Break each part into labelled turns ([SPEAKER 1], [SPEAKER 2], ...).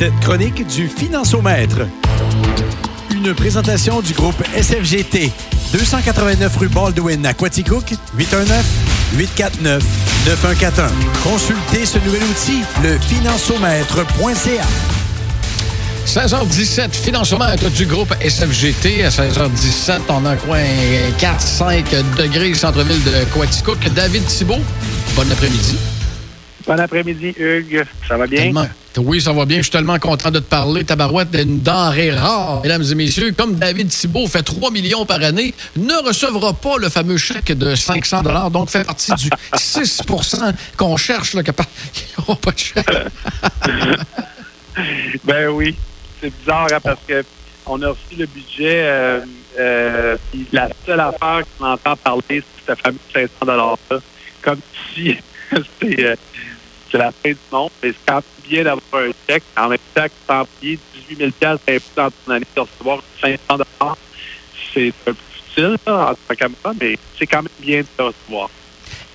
[SPEAKER 1] cette chronique du Financiomètre. Une présentation du groupe SFGT. 289 rue Baldwin à Quaticook, 819-849-9141. Consultez ce nouvel outil, le financiomètre.ca.
[SPEAKER 2] 16h17, financemètre du groupe SFGT. À 16h17, on a quoi, 4-5 degrés centre-ville de Quaticook. David Thibault, bon après-midi.
[SPEAKER 3] Bon après-midi, Hugues. Ça va bien?
[SPEAKER 2] Tellement- Oui, ça va bien. Je suis tellement content de te parler. Tabarouette d'une denrée rare, mesdames et messieurs. Comme David Thibault fait 3 millions par année, ne recevra pas le fameux chèque de 500 donc fait partie du 6% qu'on cherche, là, qui n'aura pas de chèque.
[SPEAKER 3] Ben oui. C'est bizarre hein, parce que on a reçu le budget. Euh, euh, la seule affaire qu'on entend parler, c'est ce fameux 500 $-là. Comme si c'est euh, c'est la fin du monde. Mais c'est quand même bien d'avoir un chèque. En même temps que tu t'en payes 18 000 d'impôts dans ton année de recevoir 500 C'est un peu futile là, en tant qu'avocat, mais c'est quand même bien de le recevoir.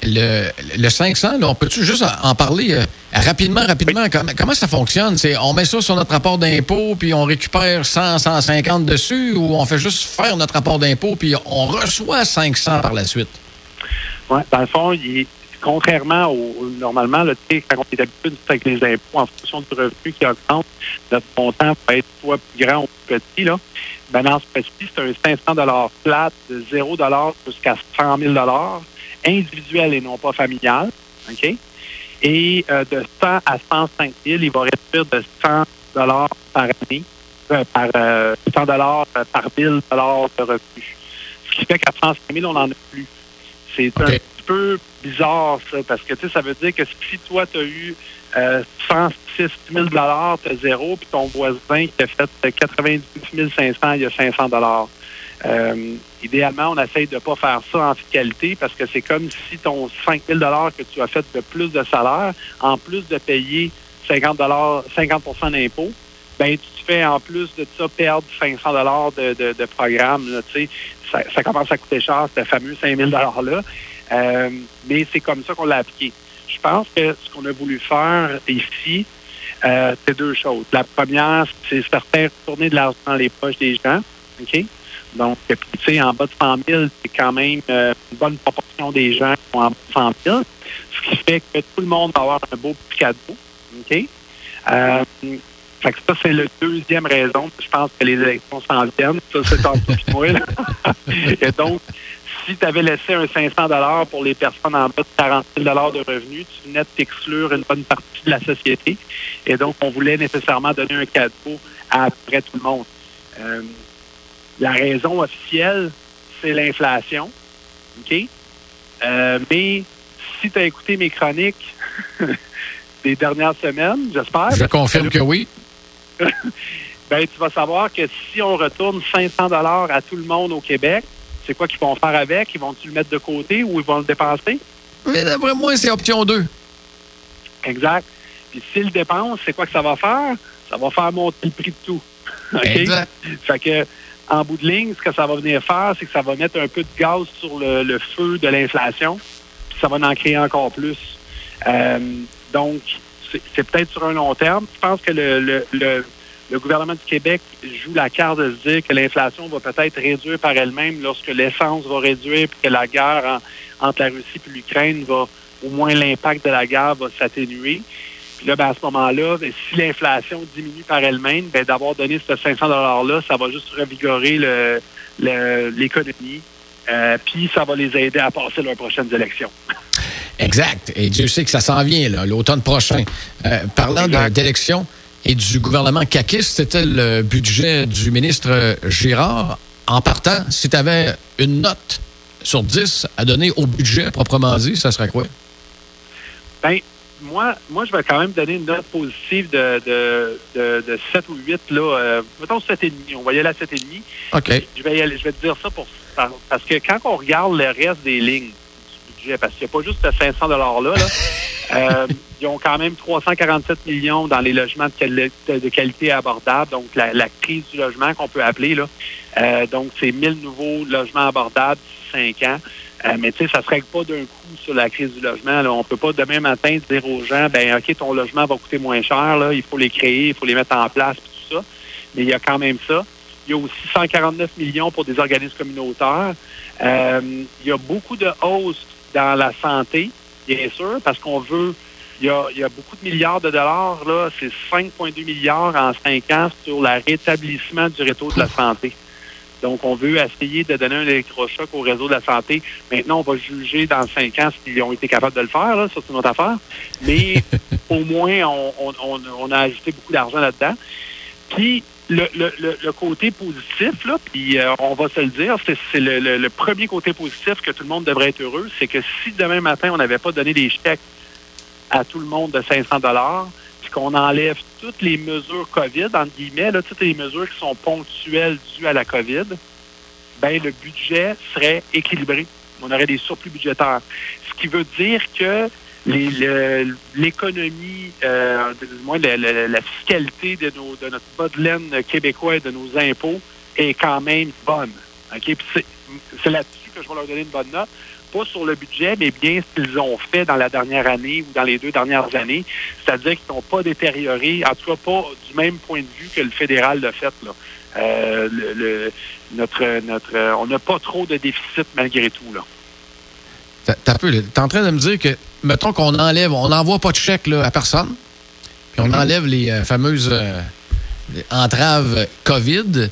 [SPEAKER 2] Le, le 500, là, on peut-tu juste en parler euh, rapidement, rapidement? Comment, comment ça fonctionne? C'est, on met ça sur notre rapport d'impôt, puis on récupère 100, 150 dessus, ou on fait juste faire notre rapport d'impôt, puis on reçoit 500 par la suite?
[SPEAKER 3] Ouais, dans le fond, il est- contrairement au normalement, sais, quand on est habitué avec les impôts en fonction du revenu qui augmente, notre montant peut être soit plus grand ou plus petit. Là. Ben, dans ce cas-ci, c'est un 500 plat de 0 jusqu'à 100 000 individuel et non pas familial. OK? Et euh, de 100 à 105 000, il va réduire de 100 par année, euh, par euh, 100 par 1000 de revenus. Ce qui fait qu'à 105 000, on n'en a plus. C'est un petit peu bizarre, ça, parce que tu sais, ça veut dire que si toi, tu as eu euh, 106 000 tu as zéro, puis ton voisin qui a fait 98 500, il y a 500 euh, idéalement, on essaye de ne pas faire ça en fiscalité parce que c'est comme si ton 5 000 que tu as fait de plus de salaire, en plus de payer 50 50 d'impôts, ben tu te fais en plus de ça perdre 500 de, de, de programme. Là, ça, ça commence à coûter cher, ce fameux 5 000 $-là. Euh, mais c'est comme ça qu'on l'a appliqué. Je pense que ce qu'on a voulu faire ici, euh, c'est deux choses. La première, c'est certain retourner de l'argent dans les poches des gens. OK? Donc, tu sais, en bas de 100 000, c'est quand même euh, une bonne proportion des gens qui sont en bas de 100 000, ce qui fait que tout le monde va avoir un beau petit cadeau. OK? Fait que ça, c'est la deuxième raison. Je pense que les élections s'en viennent. Ça, c'est en tout moi. Et donc, si tu avais laissé un 500 pour les personnes en bas de 40 000 de revenus, tu venais de t'exclure une bonne partie de la société. Et donc, on voulait nécessairement donner un cadeau à à peu près tout le monde. Euh, la raison officielle, c'est l'inflation. OK? Euh, mais si tu as écouté mes chroniques des dernières semaines, j'espère.
[SPEAKER 2] Je confirme que oui.
[SPEAKER 3] ben, tu vas savoir que si on retourne 500 dollars à tout le monde au Québec, c'est quoi qu'ils vont faire avec? Ils vont-tu le mettre de côté ou ils vont le dépenser?
[SPEAKER 2] Mais d'après moi, c'est option 2.
[SPEAKER 3] Exact. Puis s'ils le dépensent, c'est quoi que ça va faire? Ça va faire monter le prix de tout. OK?
[SPEAKER 2] Exact.
[SPEAKER 3] Fait que, en bout de ligne, ce que ça va venir faire, c'est que ça va mettre un peu de gaz sur le, le feu de l'inflation, puis ça va en créer encore plus. Euh, donc, c'est peut-être sur un long terme. Je pense que le, le, le, le gouvernement du Québec joue la carte de se dire que l'inflation va peut-être réduire par elle-même lorsque l'essence va réduire, puis que la guerre en- entre la Russie et l'Ukraine va, au moins l'impact de la guerre va s'atténuer. Puis là, ben, à ce moment-là, ben, si l'inflation diminue par elle-même, ben, d'avoir donné ce 500 $-là, ça va juste revigorer le- le- l'économie. Euh, puis ça va les aider à passer leurs prochaines élections.
[SPEAKER 2] Exact. Et Dieu sait que ça s'en vient, là, l'automne prochain. Euh, parlant d'élections et du gouvernement caquiste, c'était le budget du ministre Girard. En partant, si tu avais une note sur 10 à donner au budget proprement dit, ça serait quoi?
[SPEAKER 3] Ben, moi, moi, je vais quand même donner une note positive de, de, de, de 7 ou 8. Là, euh, mettons 7,5. On va y aller à 7,5.
[SPEAKER 2] OK.
[SPEAKER 3] Je vais, y aller- je vais te dire ça pour, par- parce que quand on regarde le reste des lignes budget, parce qu'il n'y a pas juste ce 500 $-là, là, euh, ils ont quand même 347 millions dans les logements de, quali- de- de qualité abordable, donc la, la crise du logement qu'on peut appeler. Là. Euh, donc, c'est 1000 nouveaux logements abordables d'ici 5 ans. Euh, mais tu sais, ça ne se règle pas d'un coup sur la crise du logement. Là. On ne peut pas demain matin dire aux gens, ben OK, ton logement va coûter moins cher, là, il faut les créer, il faut les mettre en place, tout ça. Mais il y a quand même ça. Il y a aussi 149 millions pour des organismes communautaires. Euh, il y a beaucoup de hausses dans la santé, bien sûr, parce qu'on veut. Il y, a, il y a beaucoup de milliards de dollars, là. C'est 5,2 milliards en 5 ans sur le rétablissement du réseau de la santé. Donc, on veut essayer de donner un électrochoc au réseau de la santé. Maintenant, on va juger dans cinq ans s'ils ont été capables de le faire, là, ça c'est une autre affaire. Mais au moins, on, a ajouté beaucoup d'argent là-dedans. Puis, le, le, côté positif, là, puis euh, on va se le dire, c'est le, premier côté positif que tout le monde devrait être heureux, c'est que si demain matin, on n'avait pas donné des chèques à tout le monde de 500 dollars, qu'on enlève toutes les mesures COVID, entre guillemets, là, toutes les mesures qui sont ponctuelles dues à la COVID, ben le budget serait équilibré. On aurait des surplus budgétaires. Ce qui veut dire que l'économie, euh, moins la, la, fiscalité de, nos, de notre bas de laine québécois et de nos impôts est quand même bonne. C'est là-dessus que je vais leur donner une bonne note pas sur le budget, mais bien ce qu'ils ont fait dans la dernière année ou dans les deux dernières années. C'est-à-dire qu'ils n'ont pas détérioré, en tout cas pas du même point de vue que le fédéral l'a fait. Là. Euh, le, notre, notre, on n'a pas trop de déficit malgré tout. Là.
[SPEAKER 2] T'as peu, t'es en train de me dire que, mettons qu'on enlève, on n'envoie pas de chèque là, à personne, puis on mm-hmm. enlève les euh, fameuses euh, entraves COVID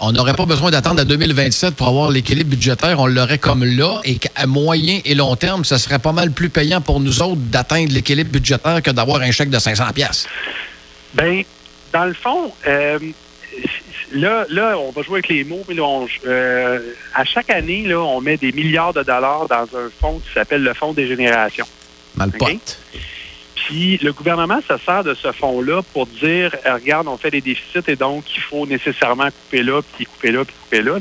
[SPEAKER 2] on n'aurait pas besoin d'attendre à 2027 pour avoir l'équilibre budgétaire. On l'aurait comme là et qu'à moyen et long terme, ce serait pas mal plus payant pour nous autres d'atteindre l'équilibre budgétaire que d'avoir un chèque de 500 pièces.
[SPEAKER 3] Bien, dans le fond, euh, là, là, on va jouer avec les mots. Mais euh, à chaque année, là, on met des milliards de dollars dans un fonds qui s'appelle le Fonds des générations.
[SPEAKER 2] Malpote.
[SPEAKER 3] Puis le gouvernement se sert de ce fonds-là pour dire euh, regarde, on fait des déficits et donc il faut nécessairement couper là, puis couper là, puis couper là.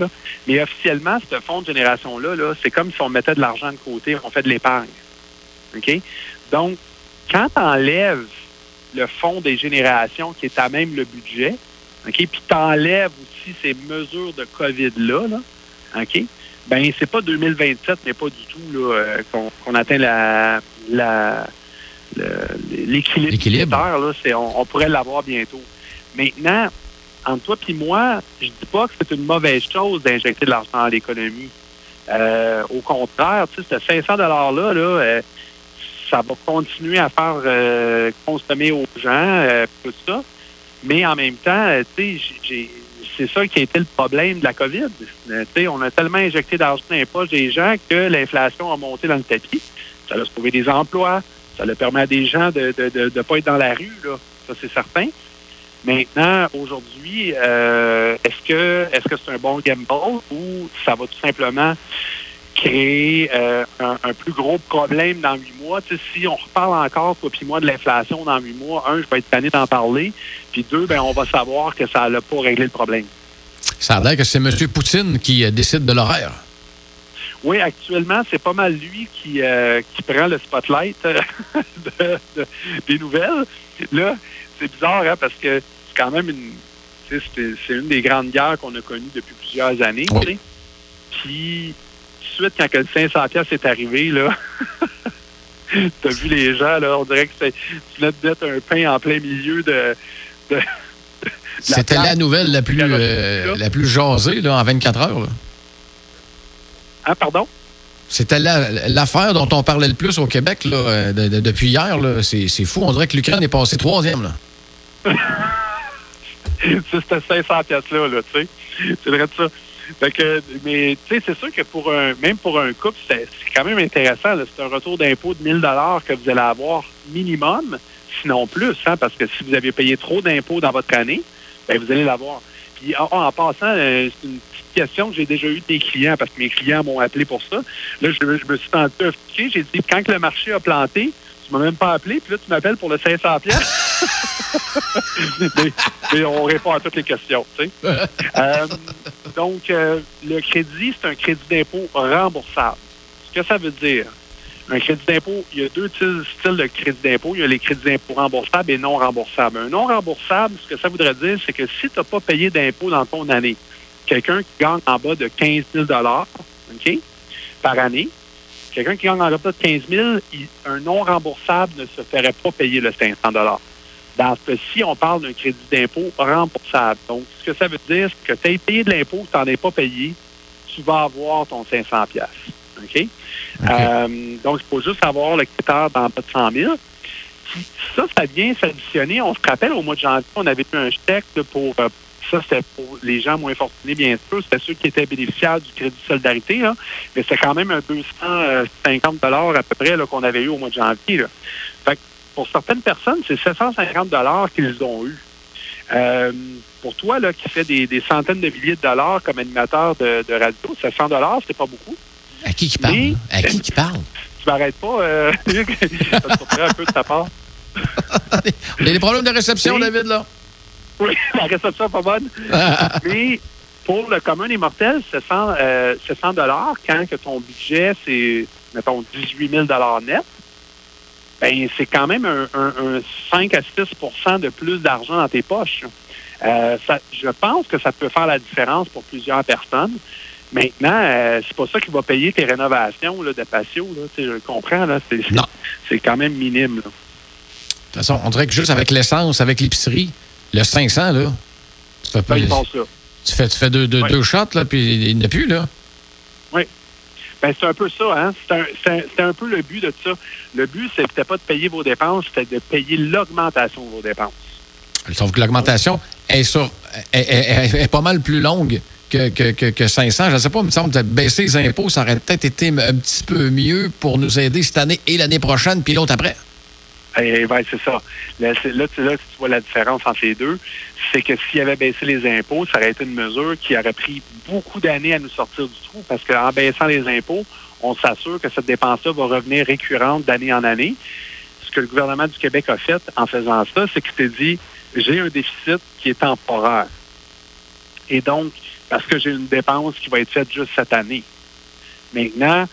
[SPEAKER 3] Mais officiellement, ce fonds de génération-là, -là, c'est comme si on mettait de l'argent de côté, on fait de l'épargne. OK? Donc, quand tu enlèves le fonds des générations qui est à même le budget, OK, puis tu enlèves aussi ces mesures de COVID-là, là, OK? Ben, c'est pas 2027, mais pas du tout là, euh, qu'on, atteint la, la l'équilibre on, on, pourrait l'avoir bientôt. Maintenant, entre toi et moi, je dis pas que c'est une mauvaise chose d'injecter de l'argent dans l'économie. Euh, au contraire, tu sais, ce 500 $-là, là, euh, ça va continuer à faire euh, consommer aux gens, tout ça. Mais en même temps, tu sais, c'est ça qui a été le problème de la COVID. sais, on a tellement injecté d'argent dans les poches des gens que l'inflation a monté dans le tapis. Ça a sauvé des emplois, ça le permet à des gens de ne de, de, pas être dans la rue, là. Ça, c'est certain. Maintenant, aujourd'hui, euh, est-ce que est-ce que c'est un bon gamble ou ça va tout simplement créer euh, un, plus gros problème dans huit mois? si on reparle encore, toi puis moi, de l'inflation dans huit mois, un, je vais être tanné d'en parler, puis deux, ben on va savoir que ça n'a pas réglé le problème.
[SPEAKER 2] Ça a l'air que c'est M. Poutine qui euh, décide de l'horaire.
[SPEAKER 3] Oui, actuellement, c'est pas mal lui qui, euh, qui prend le spotlight des nouvelles. Là, c'est bizarre, hein, parce que c'est quand même une. C'est une des grandes guerres qu'on a connues depuis plusieurs années. Puis, suite, quand le 500 pièces est arrivé, là, t'as vu les gens, là, on dirait que tu venais de mettre un pain en plein milieu de.
[SPEAKER 2] C'était la, nouvelle la plus, euh, la plus jasée là, en 24 heures. Là.
[SPEAKER 3] Hein, pardon?
[SPEAKER 2] C'était l'affaire dont on parlait le plus au Québec là, euh, depuis hier. C'est fou. On dirait que l'Ukraine est passée troisième.
[SPEAKER 3] C'était 500 pièces-là, là, tu sais. C'est vrai de ça. Mais tu sais, c'est sûr que pour un, même pour un couple, c'est quand même intéressant. C'est un retour d'impôt de 1000 que vous allez avoir minimum, sinon plus, hein, parce que si vous avez payé trop d'impôts dans votre année, ben, vous allez l'avoir. Puis en, passant, euh, c'est une question que j'ai déjà eu des clients, parce que mes clients m'ont appelé pour ça. Là, je, me suis senti officier. J'ai dit, quand le marché a planté, tu m'as même pas appelé, puis là, tu m'appelles pour le 500 pièces. mais, on répond à toutes les questions, tu sais. Euh, donc, euh, le crédit, c'est un crédit d'impôt remboursable. Ce que ça veut dire, un crédit d'impôt, il y a deux styles de crédit d'impôt. Il y a les crédits d'impôt remboursables et non remboursables. Un non remboursable, ce que ça voudrait dire, c'est que si tu n'as pas payé d'impôt dans ton année, quelqu'un qui gagne en bas de 15 000 OK, par année, Quelqu'un qui gagne en de 15 000, un non remboursable ne se ferait pas payer le 500 Dans ce cas-ci, on parle d'un crédit d'impôt remboursable. Donc, ce que ça veut dire, c'est que tu as payé de l'impôt, tu n'en es pas payé, tu vas avoir ton 500 OK? Euh, donc, il faut juste avoir le critère d'en bas de 100 000. Ça, ça vient s'additionner. On se rappelle, au mois de janvier, on avait eu un chèque pour, euh, ça, c'était pour les gens moins fortunés, bien sûr. C'était ceux qui étaient bénéficiaires du crédit solidarité, là. mais c'est quand même un 250 à peu près qu'on avait eu au mois de janvier. Fait pour certaines personnes, c'est 750 qu'ils ont eu. Euh, pour toi, là, qui fait des, centaines de milliers de dollars comme animateur de, radio, 700 c'est pas beaucoup.
[SPEAKER 2] À qui qui parle? à qui qui parle?
[SPEAKER 3] Tu m'arrêtes pas. Euh, ça un peu de ta part.
[SPEAKER 2] On a des problèmes de réception, David, là.
[SPEAKER 3] Oui, la réception n'est pas bonne. Mais pour le commun des mortels, 700, euh, quand que ton budget, c'est, mettons, 18 000 net, ben, c'est quand même un, 5 à 6% de plus d'argent dans tes poches. Euh, je pense que ça peut faire la différence pour plusieurs personnes. Maintenant, euh, c'est pas ça qui va payer tes rénovations là, de patio. Là, je comprends, là, c'est, c'est quand même minime. De toute
[SPEAKER 2] façon, on dirait que juste avec l'essence, avec l'épicerie, le 500, là, tu fais pas. Tu fais, tu fais deux, deux, shots, là, puis il n'y en a plus, là.
[SPEAKER 3] Oui. Ben, c'est un peu ça, hein. C'est un, peu le but de ça. Le but, c'était pas de payer vos dépenses, c'était de payer l'augmentation de vos dépenses.
[SPEAKER 2] Sauf que l'augmentation est, pas mal plus longue que, que, que, 500. Je ne sais pas, il me semble que baisser les impôts, ça aurait peut-être été un petit peu mieux pour nous aider cette année et l'année prochaine, puis l'autre après.
[SPEAKER 3] Eh, ben, c'est ça. Là, tu, là, tu vois la différence entre les deux. C'est que s'il avait baissé les impôts, ça aurait été une mesure qui aurait pris beaucoup d'années à nous sortir du trou parce qu'en baissant les impôts, on s'assure que cette dépense-là va revenir récurrente d'année en année. Ce que le gouvernement du Québec a fait en faisant ça, c'est qu'il s'est dit j'ai un déficit qui est temporaire. Et donc, parce que j'ai une dépense qui va être faite juste cette année. Maintenant,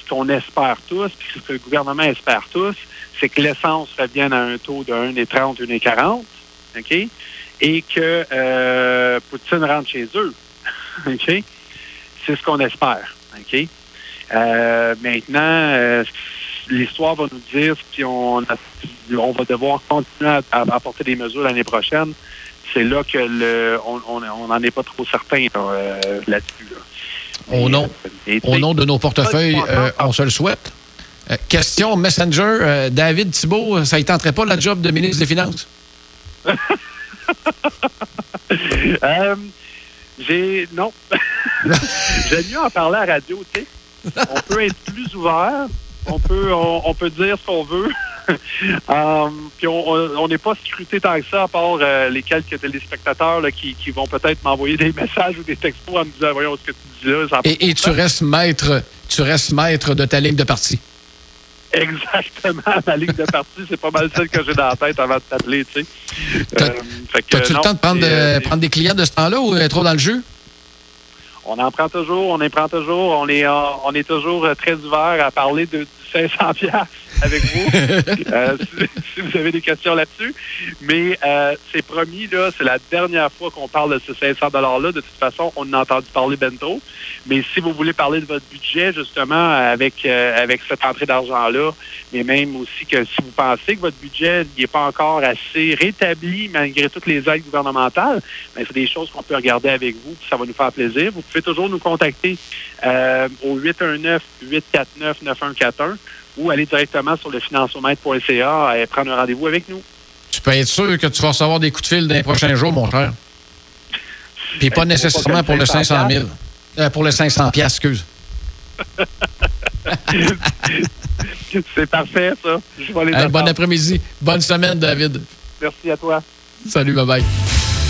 [SPEAKER 3] ce qu'on espère tous, puis ce que le gouvernement espère tous, c'est que l'essence revienne à un taux de 1,30, 1,40, OK? Et que euh, Poutine rentre chez eux. OK? C'est ce qu'on espère. OK? Euh, maintenant, euh, l'histoire va nous dire si on, on va devoir continuer à, apporter des mesures l'année prochaine. C'est là que le, on n'en est pas trop certain là-dessus.
[SPEAKER 2] au, nom, au nom de nos portefeuilles, on se le souhaite. Euh, question Messenger, euh, David Thibault, ça ne tenterait pas la job de ministre des Finances?
[SPEAKER 3] Euh, j'ai. Non. J'aime mieux en parler à la radio, tu sais. On peut être plus ouvert. On peut, on, peut dire ce qu'on veut. puis on n'est pas scruté tant que ça, à part les quelques téléspectateurs qui, qui, vont peut-être m'envoyer des messages ou des textos en me disant Voyons ce que tu dis là.
[SPEAKER 2] et, et tu restes maître, tu restes maître de ta ligne de parti.
[SPEAKER 3] Exactement. Ma ligne de partie, c'est pas mal celle que j'ai dans la tête avant de t'appeler, tu sais.
[SPEAKER 2] Euh, T'as-tu le temps de prendre, euh, prendre, des clients de ce temps-là ou trop dans le jeu?
[SPEAKER 3] On en prend toujours, on en prend toujours. On est, on est toujours très ouvert à parler de, 500 pièces avec vous, euh, si, vous avez des questions là-dessus. Mais euh, c'est promis, là, c'est la dernière fois qu'on parle de ce 500 $-là. De toute façon, on a entendu parler bento. Mais si vous voulez parler de votre budget, justement, avec, euh, avec cette entrée d'argent-là, mais même aussi que si vous pensez que votre budget n'est pas encore assez rétabli malgré toutes les aides gouvernementales, ben, c'est des choses qu'on peut regarder avec vous, puis ça va nous faire plaisir. Vous pouvez toujours nous contacter au 819-849-9141 ou aller directement sur le financiomètre.ca et prendre un rendez-vous avec nous.
[SPEAKER 2] Tu peux être sûr que tu vas recevoir des coups de fil dans les prochains jours, mon frère. Puis pas ben, nécessairement pour le 500 000. Euh, pour le 500 piastres, excuse.
[SPEAKER 3] C'est parfait, ça.
[SPEAKER 2] Je vais aller bon après-midi. Bonne semaine, David.
[SPEAKER 3] Merci à toi.
[SPEAKER 2] Salut, bye-bye.